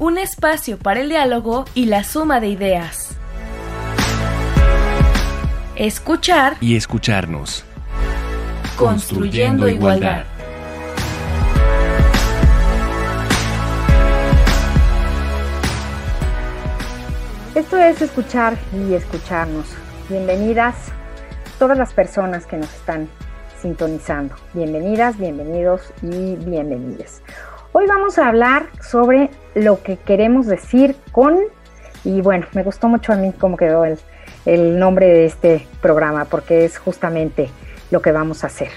un espacio para el diálogo y la suma de ideas. Escuchar y escucharnos. Construyendo, igualdad. Esto es escuchar y escucharnos. Bienvenidas todas las personas que nos están sintonizando. Bienvenidas, bienvenidos y bienvenidas. Hoy vamos a hablar sobre lo que queremos decir con, y bueno, me gustó mucho a mí cómo quedó el, el nombre de este programa, porque es justamente lo que vamos a hacer,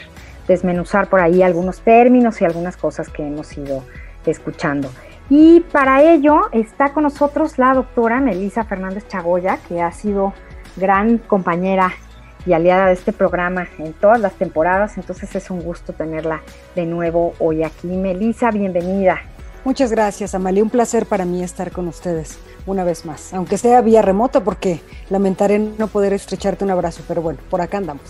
desmenuzar por ahí algunos términos y algunas cosas que hemos ido escuchando. Y para ello está con nosotros la doctora Melisa Fernández Chagoya, que ha sido gran compañera y aliada de este programa en todas las temporadas, entonces es un gusto tenerla de nuevo hoy aquí. Melisa, bienvenida. Muchas gracias, Amalia. Un placer para mí estar con ustedes una vez más, aunque sea vía remota, porque lamentaré no poder estrecharte un abrazo, pero bueno, por acá andamos.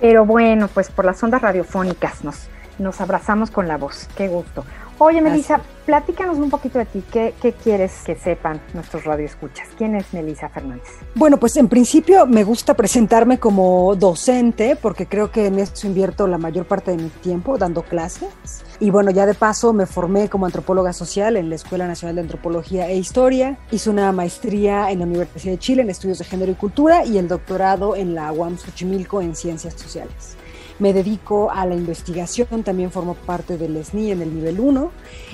Pero bueno, pues por las ondas radiofónicas nos, nos abrazamos con la voz. Qué gusto. Oye, Melissa, platícanos un poquito de ti. ¿Qué, quieres que sepan nuestros radioescuchas? ¿Quién es Melissa Fernández? Bueno, pues en principio me gusta presentarme como docente porque creo que en eso invierto la mayor parte de mi tiempo dando clases. Y bueno, ya de paso me formé como antropóloga social en la Escuela Nacional de Antropología e Historia. Hice una maestría en la Universidad de Chile en Estudios de Género y Cultura y el doctorado en la UAM Xochimilco en Ciencias Sociales me dedico a la investigación, también formo parte del SNI en el nivel 1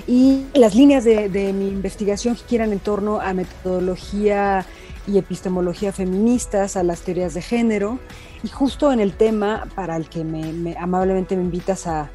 y las líneas de, mi investigación giran en torno a metodología y epistemología feministas, a las teorías de género y justo en el tema para el que me, amablemente me invitas a,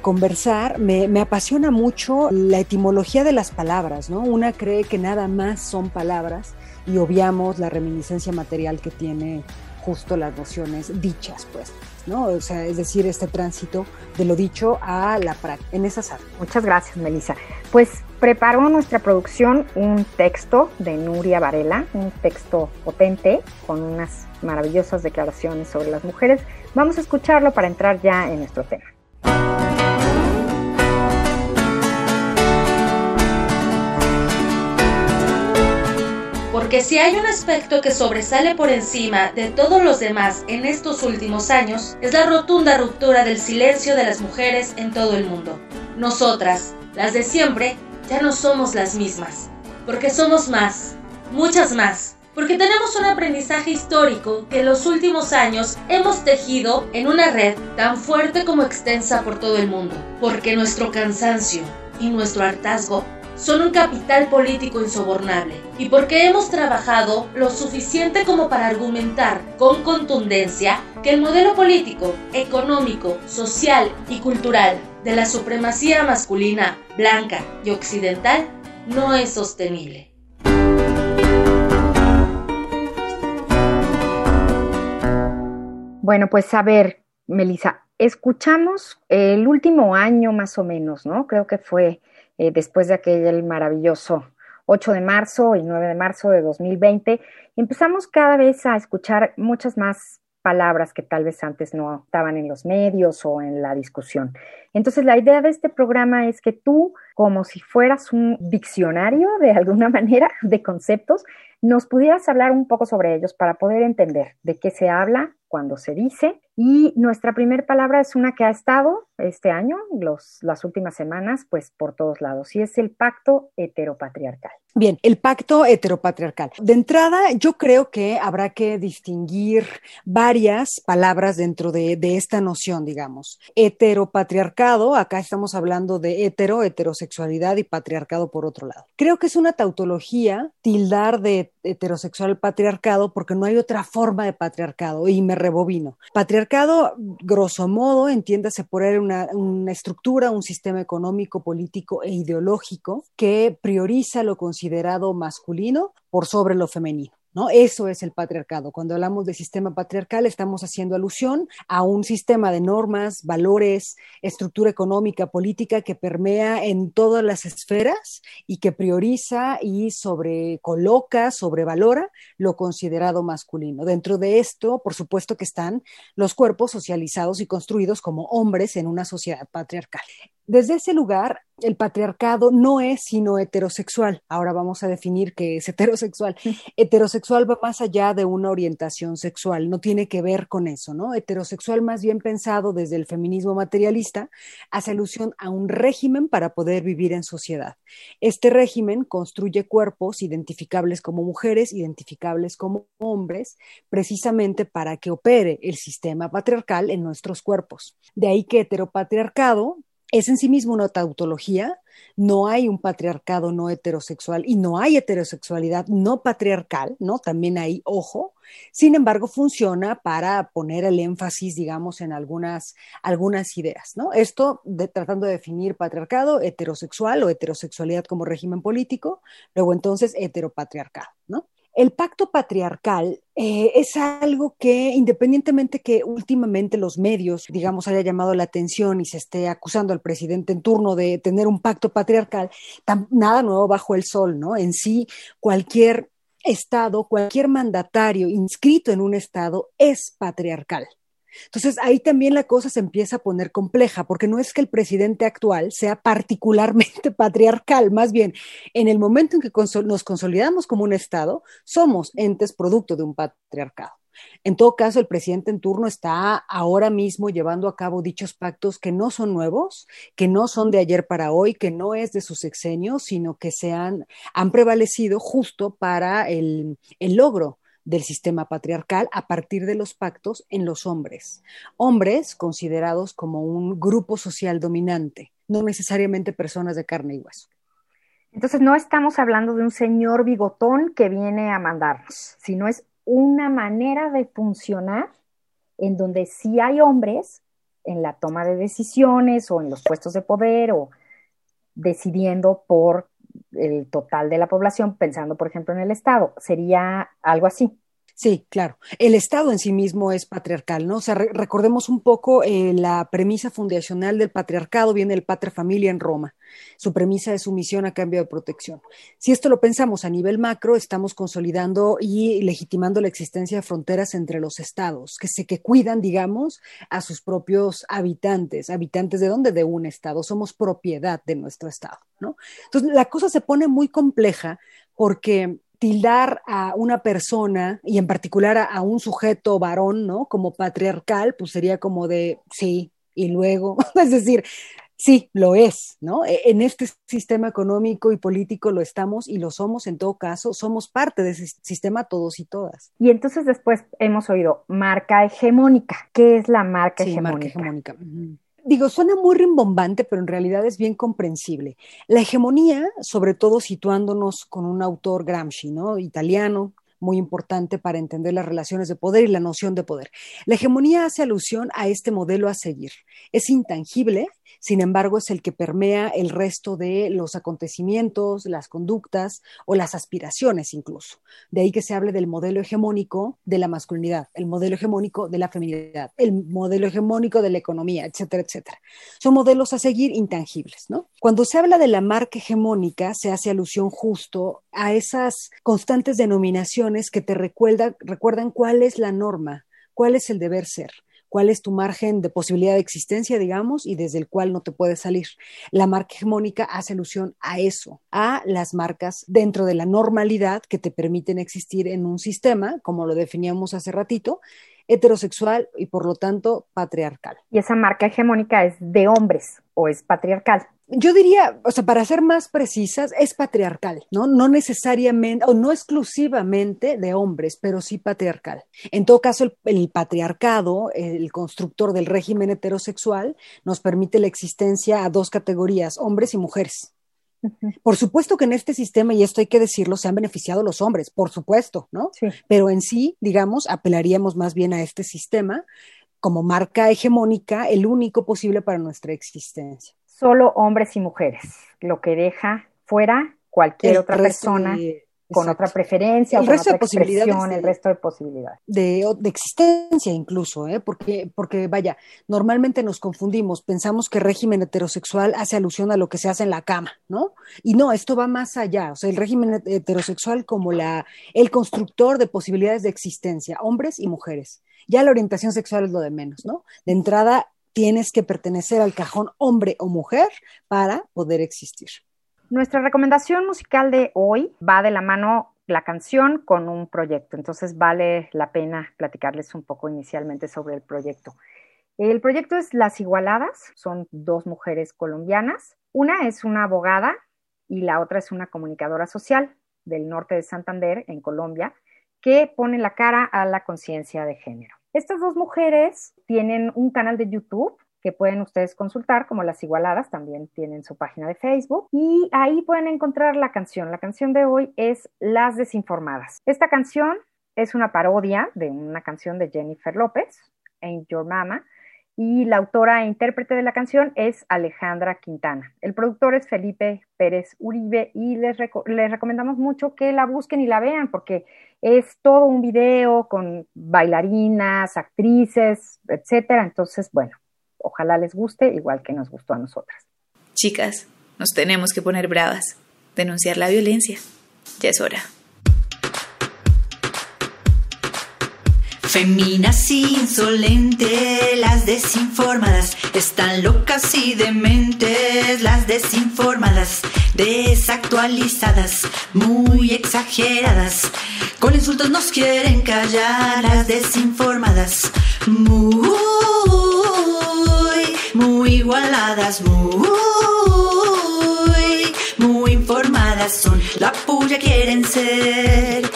conversar, me, me, apasiona mucho la etimología de las palabras, ¿no? Una cree que nada más son palabras y obviamos la reminiscencia material que tiene justo las nociones dichas, pues. ¿No? O sea, es decir, este tránsito de lo dicho a la práctica, en esas áreas. Muchas gracias, Melissa. Pues preparó nuestra producción un texto de Nuria Varela, un texto potente con unas maravillosas declaraciones sobre las mujeres. Vamos a escucharlo para entrar ya en nuestro tema. Porque si hay un aspecto que sobresale por encima de todos los demás en estos últimos años, es la rotunda ruptura del silencio de las mujeres en todo el mundo. Nosotras, las de siempre, ya no somos las mismas. Porque somos más, muchas más. Porque tenemos un aprendizaje histórico que en los últimos años hemos tejido en una red tan fuerte como extensa por todo el mundo. Porque nuestro cansancio y nuestro hartazgo son un capital político insobornable y porque hemos trabajado lo suficiente como para argumentar con contundencia que el modelo político, económico, social y cultural de la supremacía masculina, blanca y occidental no es sostenible. Bueno, pues a ver, Melissa, escuchamos el último año más o menos, ¿no? Creo que fue eh, después de aquel maravilloso 8 de marzo y 9 de marzo de 2020, empezamos cada vez a escuchar muchas más palabras que tal vez antes no estaban en los medios o en la discusión. Entonces, la idea de este programa es que tú, como si fueras un diccionario de alguna manera de conceptos, nos pudieras hablar un poco sobre ellos para poder entender de qué se habla cuando se dice. Y nuestra primera palabra es una que ha estado este año, los, las últimas semanas, pues por todos lados, y es el pacto heteropatriarcal. Bien, el pacto heteropatriarcal. De entrada, yo creo que habrá que distinguir varias palabras dentro de, de esta noción, digamos. Heteropatriarcado, acá estamos hablando de hetero, heterosexualidad y patriarcado por otro lado. Creo que es una tautología tildar de heterosexual patriarcado porque no hay otra forma de patriarcado y me rebobino. Patriarcado, grosso modo, entiéndase por él una, una estructura, un sistema económico, político e ideológico que prioriza lo considerado masculino por sobre lo femenino. ¿No? Eso es el patriarcado. Cuando hablamos de sistema patriarcal, estamos haciendo alusión a un sistema de normas, valores, estructura económica, política que permea en todas las esferas y que prioriza y sobrecoloca, sobrevalora lo considerado masculino. Dentro de esto, por supuesto que están los cuerpos socializados y construidos como hombres en una sociedad patriarcal. Desde ese lugar, el patriarcado no es sino heterosexual. Ahora vamos a definir qué es heterosexual. Heterosexual va más allá de una orientación sexual, no tiene que ver con eso, ¿no? Heterosexual más bien pensado desde el feminismo materialista hace alusión a un régimen para poder vivir en sociedad. Este régimen construye cuerpos identificables como mujeres, identificables como hombres, precisamente para que opere el sistema patriarcal en nuestros cuerpos. De ahí que heteropatriarcado es en sí mismo una tautología, no hay un patriarcado no heterosexual y no hay heterosexualidad no patriarcal, ¿no? También hay ojo. Sin embargo, funciona para poner el énfasis, digamos, en algunas, ideas, ¿no? Esto tratando de definir patriarcado, heterosexual o heterosexualidad como régimen político, luego entonces heteropatriarcado, ¿no? El pacto patriarcal eh, es algo que, independientemente que últimamente los medios, digamos, haya llamado la atención y se esté acusando al presidente en turno de tener un pacto patriarcal, nada nuevo bajo el sol, ¿no? En sí, cualquier Estado, cualquier mandatario inscrito en un Estado es patriarcal. Entonces ahí también la cosa se empieza a poner compleja, porque no es que el presidente actual sea particularmente patriarcal, más bien en el momento en que nos consolidamos como un Estado, somos entes producto de un patriarcado. En todo caso, el presidente en turno está ahora mismo llevando a cabo dichos pactos que no son nuevos, que no son de ayer para hoy, que no es de su sexenio, sino que se han, prevalecido justo para el logro del sistema patriarcal a partir de los pactos en los hombres. Hombres considerados como un grupo social dominante, no necesariamente personas de carne y hueso. Entonces no estamos hablando de un señor bigotón que viene a mandarnos, sino es una manera de funcionar en donde sí hay hombres en la toma de decisiones o en los puestos de poder o decidiendo por el total de la población, pensando, por ejemplo, en el Estado. Sería algo así. Sí, claro. El Estado en sí mismo es patriarcal, ¿no? O sea, recordemos un poco eh, la premisa fundacional del patriarcado, viene el patria familia en Roma. Su premisa es sumisión a cambio de protección. Si esto lo pensamos a nivel macro, estamos consolidando y legitimando la existencia de fronteras entre los estados, que se que cuidan, digamos, a sus propios habitantes. ¿Habitantes de dónde? De un estado. Somos propiedad de nuestro estado, ¿no? Entonces, la cosa se pone muy compleja porque tildar a una persona y en particular a, un sujeto varón, ¿no? Como patriarcal, pues sería como de sí, y luego, es decir, sí, lo es, ¿no? E, en este sistema económico y político lo estamos y lo somos en todo caso, somos parte de ese sistema todos y todas. Y entonces después hemos oído marca hegemónica. ¿Qué es la marca sí, hegemónica? Marca hegemónica digo, suena muy rimbombante, pero en realidad es bien comprensible. La hegemonía, sobre todo situándonos con un autor Gramsci, ¿no? Italiano, muy importante para entender las relaciones de poder y la noción de poder. La hegemonía hace alusión a este modelo a seguir. Es intangible, sin embargo, es el que permea el resto de los acontecimientos, las conductas o las aspiraciones incluso. De ahí que se hable del modelo hegemónico de la masculinidad, el modelo hegemónico de la feminidad, el modelo hegemónico de la economía, etcétera, etcétera. Son modelos a seguir intangibles, ¿no? Cuando se habla de la marca hegemónica, se hace alusión justo a esas constantes denominaciones que te recuerdan cuál es la norma, cuál es el deber ser cuál es tu margen de posibilidad de existencia, digamos, y desde el cual no te puedes salir. La marca hegemónica hace alusión a eso, a las marcas dentro de la normalidad que te permiten existir en un sistema, como lo definíamos hace ratito, heterosexual y por lo tanto patriarcal. Y esa marca hegemónica es de hombres o es patriarcal yo diría, o sea, para ser más precisas, es patriarcal, ¿no? No necesariamente o no exclusivamente de hombres, pero sí patriarcal. En todo caso, el, patriarcado, el constructor del régimen heterosexual, nos permite la existencia a dos categorías, hombres y mujeres. Por supuesto que en este sistema, y esto hay que decirlo, se han beneficiado los hombres, por supuesto, ¿no? Sí. Pero en sí, digamos, apelaríamos más bien a este sistema como marca hegemónica, el único posible para nuestra existencia solo hombres y mujeres, lo que deja fuera cualquier otra persona. con otra preferencia, el con resto otra de posibilidades el resto de posibilidades. De, de existencia incluso, ¿eh? porque, porque vaya, normalmente nos confundimos, pensamos que régimen heterosexual hace alusión a lo que se hace en la cama, ¿no? Y no, esto va más allá, o sea, el régimen heterosexual como la, el constructor de posibilidades de existencia, hombres y mujeres. Ya la orientación sexual es lo de menos, ¿no? De entrada, tienes que pertenecer al cajón hombre o mujer para poder existir. Nuestra recomendación musical de hoy va de la mano la canción con un proyecto, entonces vale la pena platicarles un poco inicialmente sobre el proyecto. El proyecto es Las Igualadas, son dos mujeres colombianas. Una es una abogada y la otra es una comunicadora social del norte de Santander, en Colombia, que pone la cara a la conciencia de género. Estas dos mujeres tienen un canal de YouTube que pueden ustedes consultar, como Las Igualadas, también tienen su página de Facebook y ahí pueden encontrar la canción. La canción de hoy es Las Desinformadas. Esta canción es una parodia de una canción de Jennifer López, Ain't Your Mama, y la autora e intérprete de la canción es Alejandra Quintana. El productor es Felipe Pérez Uribe y les, les, recomendamos mucho que la busquen y la vean porque es todo un video con bailarinas, actrices, etcétera. Entonces, bueno, ojalá les guste igual que nos gustó a nosotras. Chicas, nos tenemos que poner bravas, denunciar la violencia. Ya es hora. Feminas insolentes, las desinformadas, están locas y dementes, las desinformadas, desactualizadas, muy exageradas, con insultos nos quieren callar, las desinformadas, muy, muy igualadas, muy, muy informadas son, la puya quieren ser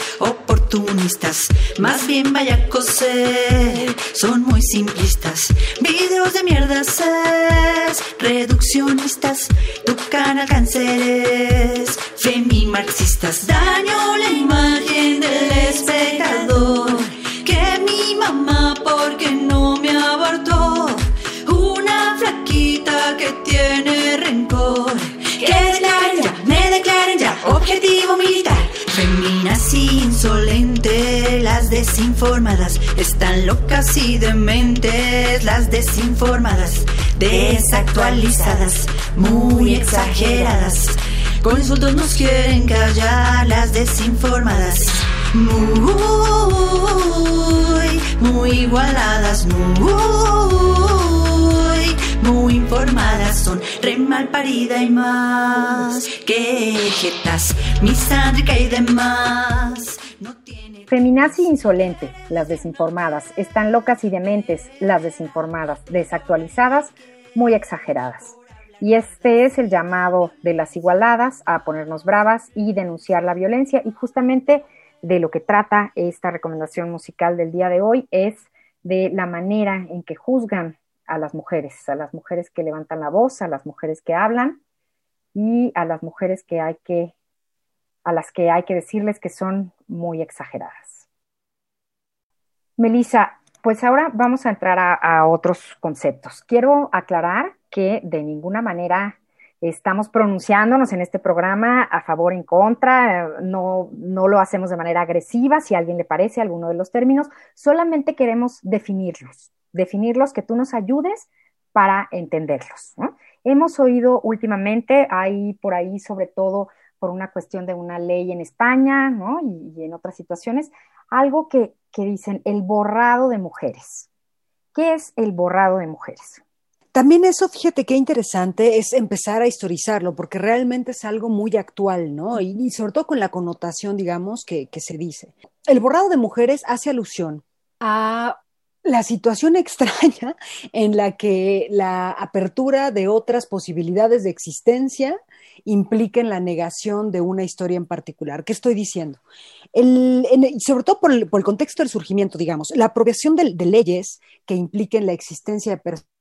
más bien vaya a coser, son muy simplistas, videos de mierdas es, reduccionistas, tu canal cánceres, femi-marxistas, daño la imagen del espectador, desinformadas, están locas y dementes, las desinformadas, desactualizadas, muy exageradas, con insultos nos quieren callar, las desinformadas, muy, muy igualadas, muy, muy informadas son, re mal parida y más, que jetas, misántrica y demás. No. Feminazi insolente, las desinformadas, están locas y dementes, las desinformadas, desactualizadas, muy exageradas. Y este es el llamado de las igualadas a ponernos bravas y denunciar la violencia. Y justamente de lo que trata esta recomendación musical del día de hoy es de la manera en que juzgan a las mujeres, a las mujeres que levantan la voz, a las mujeres que hablan y a las mujeres que hay que, a las que hay que decirles que son muy exageradas. Melissa, pues ahora vamos a entrar a, otros conceptos. Quiero aclarar que de ninguna manera estamos pronunciándonos en este programa a favor o en contra, no, no lo hacemos de manera agresiva, si a alguien le parece alguno de los términos, solamente queremos definirlos, definirlos, que tú nos ayudes para entenderlos. Hemos oído últimamente, hay por ahí sobre todo por una cuestión de una ley en España ¿no? y, y en otras situaciones, algo que, que dicen el borrado de mujeres. ¿Qué es el borrado de mujeres? También eso, fíjate qué interesante es empezar a historizarlo, porque realmente es algo muy actual, ¿no? Y, y sobre todo con la connotación, digamos, que, que, se dice. El borrado de mujeres hace alusión a la situación extraña en la que la apertura de otras posibilidades de existencia impliquen la negación de una historia en particular. ¿Qué estoy diciendo? El, en, sobre todo por el, por el, contexto del surgimiento, digamos, la apropiación de, de, leyes que impliquen la existencia de personas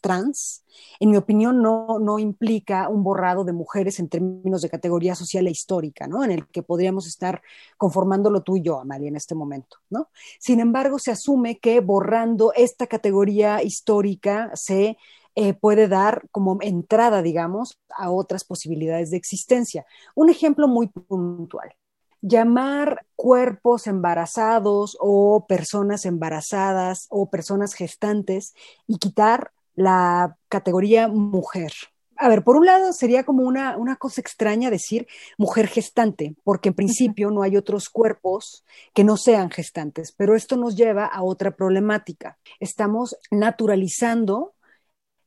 trans, en mi opinión, no, no implica un borrado de mujeres en términos de categoría social e histórica, ¿no? En el que podríamos estar conformándolo tú y yo, Amalia, en este momento, ¿no? Sin embargo, se asume que borrando esta categoría histórica se eh, puede dar como entrada, digamos, a otras posibilidades de existencia. Un ejemplo muy puntual. Llamar cuerpos embarazados o personas embarazadas o personas gestantes y quitar la categoría mujer. A ver, por un lado sería como una, una, cosa extraña decir mujer gestante, porque en principio no hay otros cuerpos que no sean gestantes, pero esto nos lleva a otra problemática. Estamos naturalizando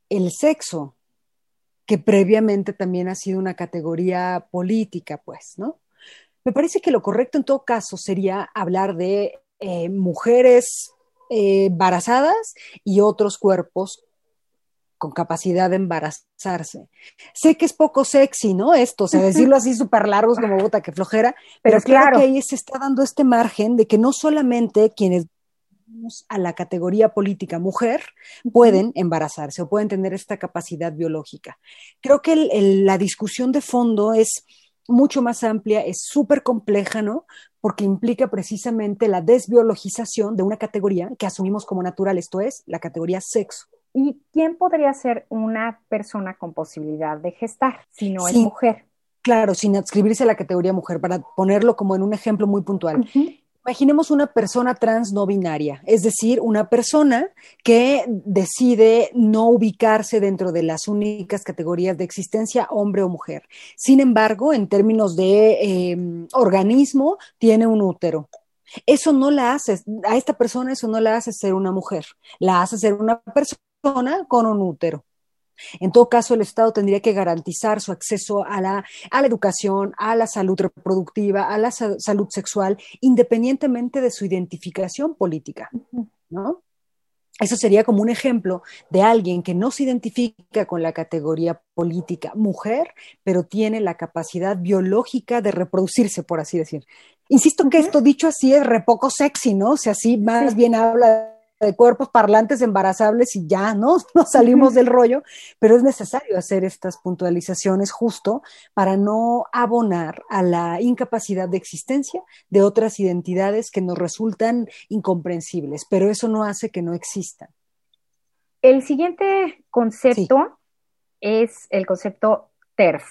el sexo, que previamente también ha sido una categoría política, pues, ¿no? Me parece que lo correcto en todo caso sería hablar de eh, mujeres eh, embarazadas y otros cuerpos con capacidad de embarazarse. Sé que es poco sexy, ¿no? Esto, o sea, decirlo así súper largos como bota que flojera, pero, claro que ahí se está dando este margen de que no solamente quienes a la categoría política mujer pueden embarazarse o pueden tener esta capacidad biológica. Creo que la discusión de fondo es mucho más amplia, es súper compleja, ¿no? Porque implica precisamente la desbiologización de una categoría que asumimos como natural, esto es, la categoría sexo. ¿Y quién podría ser una persona con posibilidad de gestar si no es mujer? Claro, sin adscribirse a la categoría mujer, para ponerlo como en un ejemplo muy puntual. Imaginemos una persona trans no binaria, es decir, una persona que decide no ubicarse dentro de las únicas categorías de existencia, hombre o mujer. Sin embargo, en términos de em, organismo, tiene un útero. Eso no la hace, a esta persona eso no la hace ser una mujer, la hace ser una persona con un útero. En todo caso, el Estado tendría que garantizar su acceso a la, a la educación, a la salud reproductiva, a la salud sexual, independientemente de su identificación política, ¿no? Eso sería como un ejemplo de alguien que no se identifica con la categoría política mujer, pero tiene la capacidad biológica de reproducirse, por así decir. Insisto que esto dicho así es re poco sexy, ¿no? O sea, así más bien habla de cuerpos parlantes embarazables y ya, ¿no? No salimos del rollo, pero es necesario hacer estas puntualizaciones justo para no abonar a la incapacidad de existencia de otras identidades que nos resultan incomprensibles, pero eso no hace que no existan. El siguiente concepto es el concepto TERF,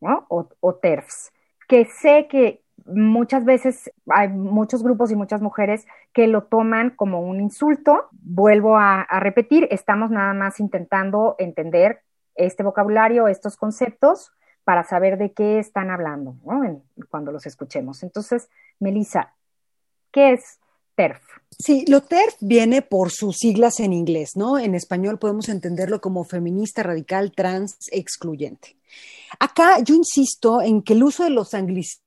¿no? O, o TERFs, que sé que muchas veces hay muchos grupos y muchas mujeres que lo toman como un insulto. Vuelvo a, repetir, estamos nada más intentando entender este vocabulario, estos conceptos, para saber de qué están hablando cuando los escuchemos. Entonces, Melissa, ¿qué es TERF? Sí, lo TERF viene por sus siglas en inglés, ¿no? En español podemos entenderlo como feminista radical trans excluyente. Acá yo insisto en que el uso de los anglicismos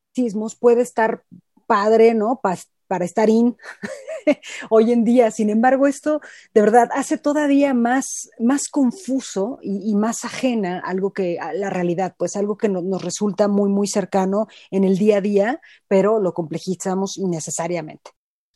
puede estar padre, ¿no? para estar in hoy en día. Sin embargo, esto de verdad hace todavía más, más confuso y, más ajena algo que la realidad, pues algo que nos resulta muy, muy cercano en el día a día, pero lo complejizamos innecesariamente.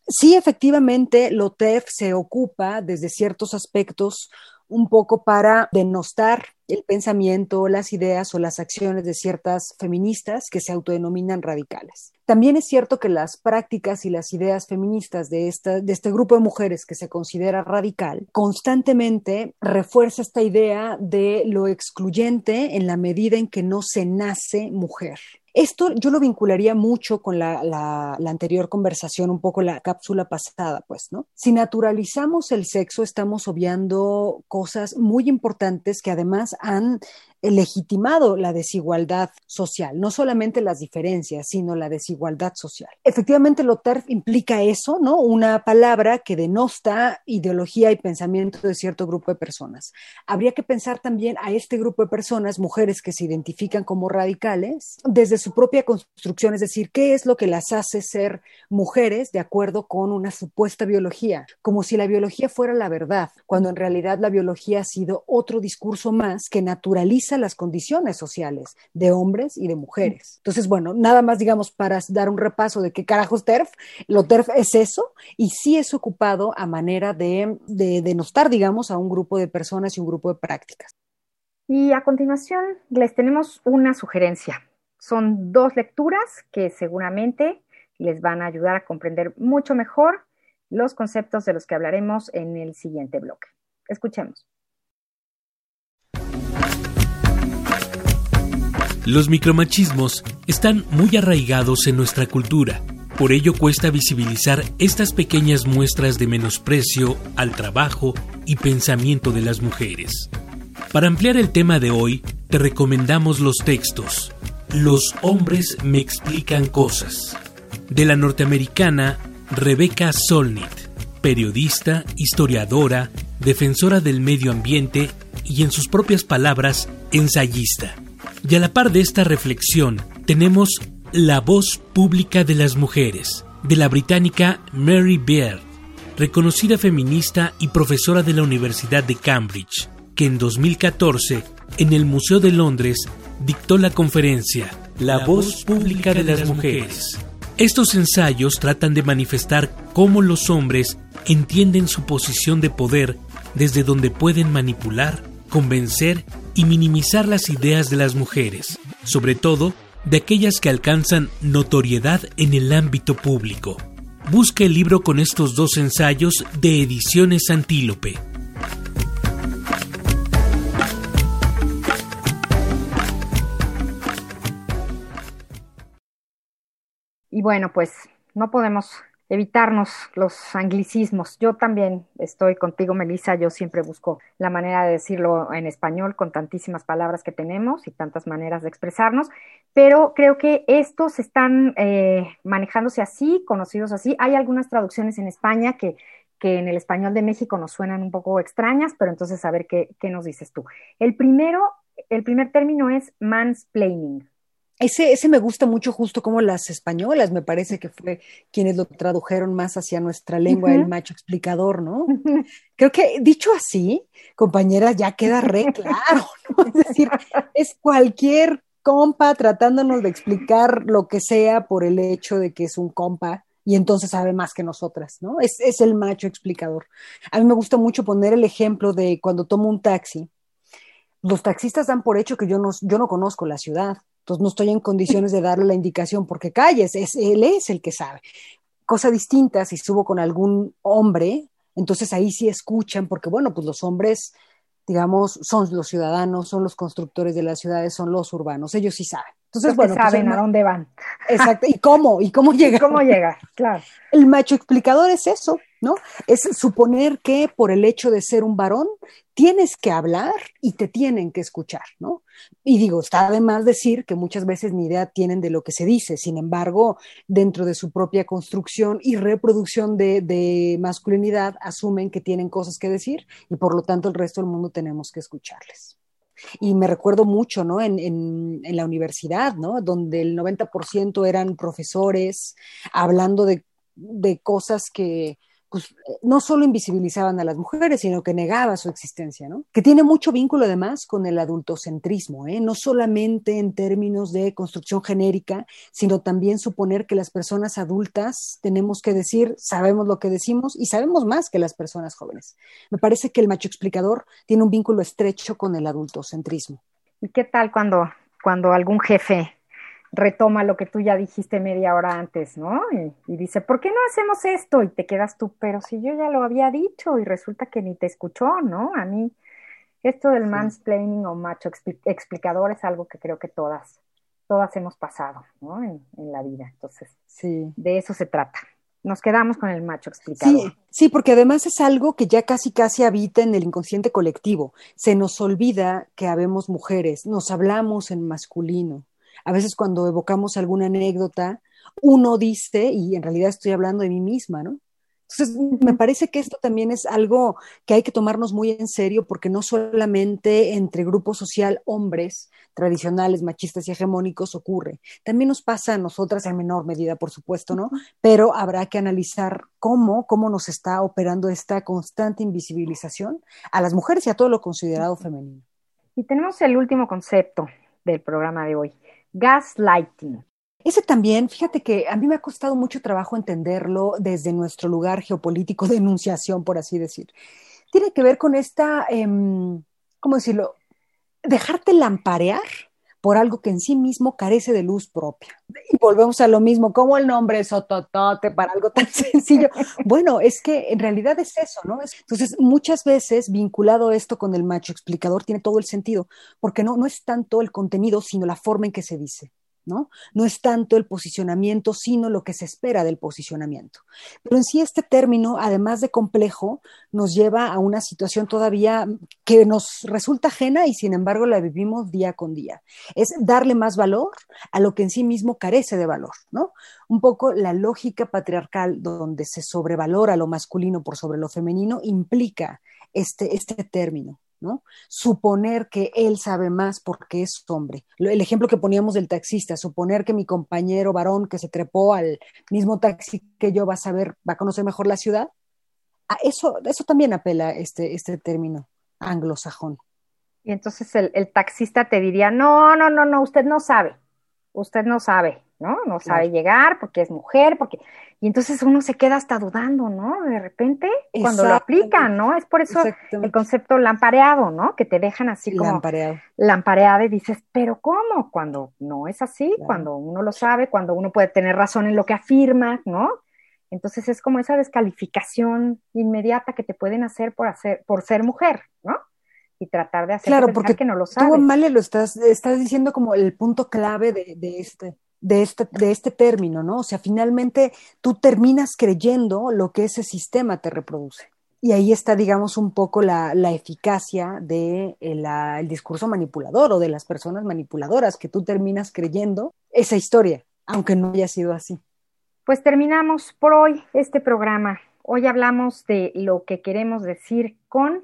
Sí, efectivamente, TEF se ocupa desde ciertos aspectos un poco para denostar el pensamiento, las ideas o las acciones de ciertas feministas que se autodenominan radicales. También es cierto que las prácticas y las ideas feministas de, esta, de este grupo de mujeres que se considera radical constantemente refuerza esta idea de lo excluyente en la medida en que no se nace mujer. Esto yo lo vincularía mucho con la, anterior conversación, un poco la cápsula pasada, pues, ¿no? Si naturalizamos el sexo, estamos obviando cosas muy importantes que además han legitimado la desigualdad social, no solamente las diferencias, sino la desigualdad social. Efectivamente, lo TERF implica eso, ¿no? Una palabra que denosta ideología y pensamiento de cierto grupo de personas. Habría que pensar también a este grupo de personas, mujeres que se identifican como radicales, desde su propia construcción, es decir, qué es lo que las hace ser mujeres de acuerdo con una supuesta biología, como si la biología fuera la verdad, cuando en realidad la biología ha sido otro discurso más que naturaliza las condiciones sociales de hombres y de mujeres. Entonces, bueno, nada más digamos para dar un repaso de qué carajos TERF, lo TERF es eso y sí es ocupado a manera de, de denostar, digamos, a un grupo de personas y un grupo de prácticas. Y a continuación les tenemos una sugerencia. Son dos lecturas que seguramente les van a ayudar a comprender mucho mejor los conceptos de los que hablaremos en el siguiente bloque. Escuchemos. Los micromachismos están muy arraigados en nuestra cultura. Por ello cuesta visibilizar estas pequeñas muestras de menosprecio al trabajo y pensamiento de las mujeres. Para ampliar el tema de hoy, te recomendamos los textos Los hombres me explican cosas, de la norteamericana Rebecca Solnit, periodista, historiadora, defensora del medio ambiente y en sus propias palabras, ensayista. Y a la par de esta reflexión, tenemos La voz pública de las mujeres, de la británica Mary Beard, reconocida feminista y profesora de la Universidad de Cambridge, que en 2014, en el Museo de Londres, dictó la conferencia La, voz pública de las mujeres. Estos ensayos tratan de manifestar cómo los hombres entienden su posición de poder desde donde pueden manipular, convencer y minimizar las ideas de las mujeres, sobre todo de aquellas que alcanzan notoriedad en el ámbito público. Busca el libro con estos dos ensayos de Ediciones Antílope. Y bueno, pues no podemos evitarnos los anglicismos. Yo también estoy contigo, Melissa. Yo siempre busco la manera de decirlo en español con tantísimas palabras que tenemos y tantas maneras de expresarnos, pero creo que estos están eh, manejándose así, conocidos así. Hay algunas traducciones en España que, que en el español de México nos suenan un poco extrañas, pero entonces a ver qué, qué nos dices tú. El primero, el primer término es mansplaining. Ese, ese me gusta mucho justo como las españolas, me parece que fue quienes lo tradujeron más hacia nuestra lengua, el macho explicador, ¿no? Creo que dicho así, compañeras, ya queda re claro, ¿no? Es decir, es cualquier compa tratándonos de explicar lo que sea por el hecho de que es un compa y entonces sabe más que nosotras, ¿no? Es, es el macho explicador. A mí me gusta mucho poner el ejemplo de cuando tomo un taxi. Los taxistas dan por hecho que yo no, yo no conozco la ciudad entonces no estoy en condiciones de darle la indicación porque calles, es, él es el que sabe. Cosa distinta si subo con algún hombre, entonces ahí sí escuchan, porque bueno, pues los hombres, digamos, son los ciudadanos, son los constructores de las ciudades, son los urbanos, ellos sí saben. Entonces, bueno, pues saben a dónde van. Exacto, y cómo, y cómo llegar. ¿Cómo llegar? Claro. El macho explicador es eso, ¿no? Es suponer que por el hecho de ser un varón tienes que hablar y te tienen que escuchar, ¿no? Y digo, está de más decir que muchas veces ni idea tienen de lo que se dice, sin embargo, dentro de su propia construcción y reproducción de, de masculinidad, asumen que tienen cosas que decir y por lo tanto el resto del mundo tenemos que escucharles. Y me recuerdo mucho, ¿no? En, en, la universidad, ¿no? Donde el 90% eran profesores hablando de, de cosas que, pues, no solo invisibilizaban a las mujeres, sino que negaba su existencia, ¿no? Que tiene mucho vínculo además con el adultocentrismo, ¿eh? No solamente en términos de construcción genérica, sino también suponer que las personas adultas tenemos que decir, sabemos lo que decimos y sabemos más que las personas jóvenes. Me parece que el macho explicador tiene un vínculo estrecho con el adultocentrismo. ¿Y qué tal cuando, cuando algún jefe retoma lo que tú ya dijiste media hora antes, ¿no? Y, y, dice, ¿por qué no hacemos esto? Y te quedas tú, pero si yo ya lo había dicho y resulta que ni te escuchó, ¿no? A mí, esto del sí. mansplaining o macho expli explicador es algo que creo que todas, todas hemos pasado, ¿no? En, en la vida. Entonces, sí. de eso se trata. Nos quedamos con el macho explicador. Sí, sí, porque además es algo que ya casi casi habita en el inconsciente colectivo. Se nos olvida que habemos mujeres, nos hablamos en masculino a veces cuando evocamos alguna anécdota, uno dice, y en realidad estoy hablando de mí misma, ¿no? Entonces, me parece que esto también es algo que hay que tomarnos muy en serio porque no solamente entre grupo social hombres tradicionales, machistas y hegemónicos ocurre, también nos pasa a nosotras en menor medida, por supuesto, ¿no? Pero habrá que analizar cómo, cómo nos está operando esta constante invisibilización a las mujeres y a todo lo considerado femenino. Y tenemos el último concepto del programa de hoy, gaslighting. Ese también, fíjate que a mí me ha costado mucho trabajo entenderlo desde nuestro lugar geopolítico de enunciación, por así decir. Tiene que ver con esta, eh, ¿cómo decirlo? Dejarte lamparear por algo que en sí mismo carece de luz propia. Y volvemos a lo mismo, como el nombre es Ototote para algo tan sencillo. Bueno, es que en realidad es eso, ¿no? Entonces, muchas veces vinculado esto con el macho explicador tiene todo el sentido, porque no, no es tanto el contenido, sino la forma en que se dice. ¿No? No es tanto el posicionamiento, sino lo que se espera del posicionamiento. Pero en sí este término, además de complejo, nos lleva a una situación todavía que nos resulta ajena y sin embargo la vivimos día con día. Es darle más valor a lo que en sí mismo carece de valor, ¿no? Un poco la lógica patriarcal donde se sobrevalora lo masculino por sobre lo femenino implica este, este término. Suponer que él sabe más porque es hombre. El ejemplo que poníamos del taxista, suponer que mi compañero varón que se trepó al mismo taxi que yo va a saber, va a conocer mejor la ciudad. A eso, eso también apela este, este término anglosajón. Y entonces el, el taxista te diría, no, no, no, no, usted no sabe, usted no sabe. ¿no? No sabe llegar porque es mujer, porque... Y entonces uno se queda hasta dudando, ¿no? De repente, cuando lo aplican, ¿no? Es por eso el concepto lampareado, ¿no? Que te dejan así como lampareado. lampareado y dices, pero ¿cómo? Cuando no es así, cuando uno lo sabe, cuando uno puede tener razón en lo que afirma, ¿no? Entonces es como esa descalificación inmediata que te pueden hacer por hacer, por ser mujer, ¿no? Y tratar de hacer claro, porque que no lo sabes. Tú, Male, lo estás, estás diciendo como el punto clave de, de este de este, de este término, ¿no? O sea, finalmente tú terminas creyendo lo que ese sistema te reproduce. Y ahí está, digamos, un poco la, la eficacia del de eh, el discurso manipulador o de las personas manipuladoras, que tú terminas creyendo esa historia, aunque no haya sido así. Pues terminamos por hoy este programa. Hoy hablamos de lo que queremos decir con,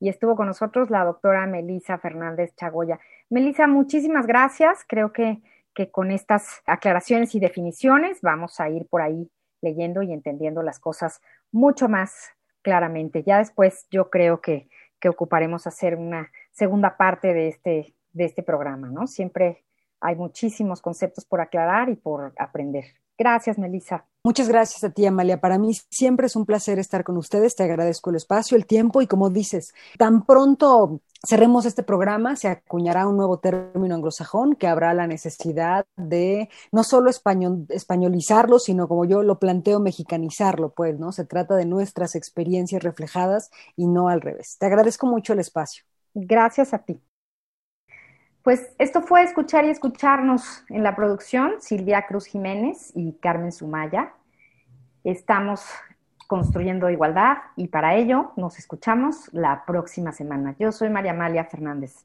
y estuvo con nosotros la doctora Melisa Fernández Chagoya. Melisa, muchísimas gracias. Creo que que con estas aclaraciones y definiciones vamos a ir por ahí leyendo y entendiendo las cosas mucho más claramente. Ya después yo creo que, que ocuparemos hacer una segunda parte de este, de este programa, ¿no? Siempre hay muchísimos conceptos por aclarar y por aprender. Gracias, Melissa. Muchas gracias a ti, Amalia. Para mí siempre es un placer estar con ustedes. Te agradezco el espacio, el tiempo y como dices, tan pronto cerremos este programa, se acuñará un nuevo término anglosajón que habrá la necesidad de no solo español, españolizarlo, sino como yo lo planteo, mexicanizarlo, pues, ¿no? Se trata de nuestras experiencias reflejadas y no al revés. Te agradezco mucho el espacio. Gracias a ti. Pues esto fue Escuchar y Escucharnos en la producción, Silvia Cruz Jiménez y Carmen Sumaya. Estamos construyendo igualdad y para ello nos escuchamos la próxima semana. Yo soy María Amalia Fernández.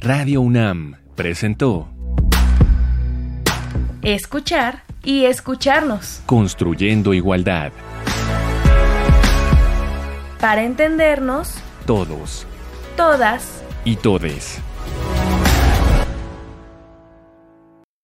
Radio UNAM presentó Escuchar y escucharnos. Construyendo igualdad para entendernos todos, todas y todes.